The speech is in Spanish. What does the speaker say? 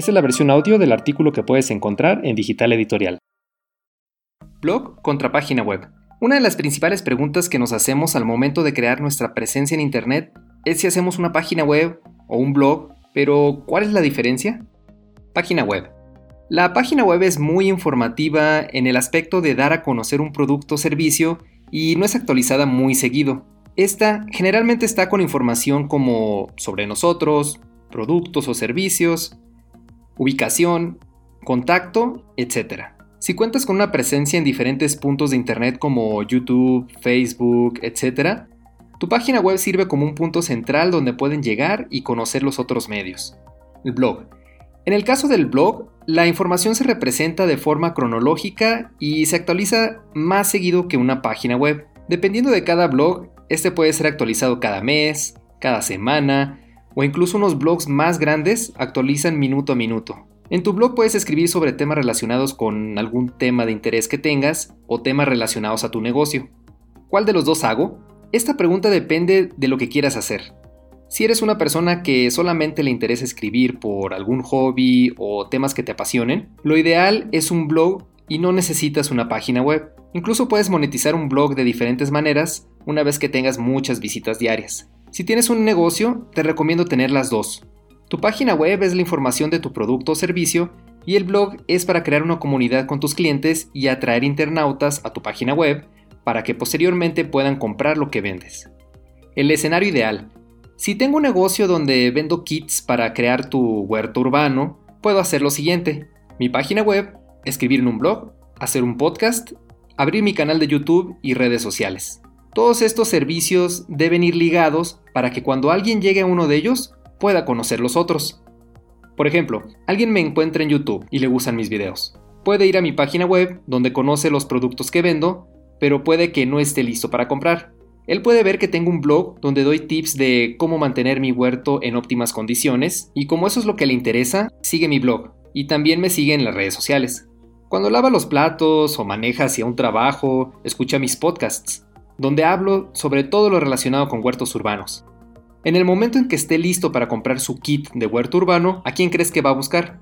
Esta es la versión audio del artículo que puedes encontrar en Digital Editorial. Blog contra página web. Una de las principales preguntas que nos hacemos al momento de crear nuestra presencia en Internet es si hacemos una página web o un blog, pero ¿cuál es la diferencia? Página web. La página web es muy informativa en el aspecto de dar a conocer un producto o servicio y no es actualizada muy seguido. Esta generalmente está con información como sobre nosotros, productos o servicios, ubicación, contacto, etc. Si cuentas con una presencia en diferentes puntos de Internet como YouTube, Facebook, etc., tu página web sirve como un punto central donde pueden llegar y conocer los otros medios. El blog. En el caso del blog, la información se representa de forma cronológica y se actualiza más seguido que una página web. Dependiendo de cada blog, este puede ser actualizado cada mes, cada semana o incluso unos blogs más grandes actualizan minuto a minuto. En tu blog puedes escribir sobre temas relacionados con algún tema de interés que tengas o temas relacionados a tu negocio. ¿Cuál de los dos hago? Esta pregunta depende de lo que quieras hacer. Si eres una persona que solamente le interesa escribir por algún hobby o temas que te apasionen, lo ideal es un blog y no necesitas una página web. Incluso puedes monetizar un blog de diferentes maneras una vez que tengas muchas visitas diarias. Si tienes un negocio, te recomiendo tener las dos. Tu página web es la información de tu producto o servicio y el blog es para crear una comunidad con tus clientes y atraer internautas a tu página web para que posteriormente puedan comprar lo que vendes. El escenario ideal si tengo un negocio donde vendo kits para crear tu huerto urbano, puedo hacer lo siguiente. Mi página web, escribir en un blog, hacer un podcast, abrir mi canal de YouTube y redes sociales. Todos estos servicios deben ir ligados para que cuando alguien llegue a uno de ellos pueda conocer los otros. Por ejemplo, alguien me encuentra en YouTube y le gustan mis videos. Puede ir a mi página web donde conoce los productos que vendo, pero puede que no esté listo para comprar. Él puede ver que tengo un blog donde doy tips de cómo mantener mi huerto en óptimas condiciones y como eso es lo que le interesa, sigue mi blog y también me sigue en las redes sociales. Cuando lava los platos o maneja hacia un trabajo, escucha mis podcasts, donde hablo sobre todo lo relacionado con huertos urbanos. En el momento en que esté listo para comprar su kit de huerto urbano, ¿a quién crees que va a buscar?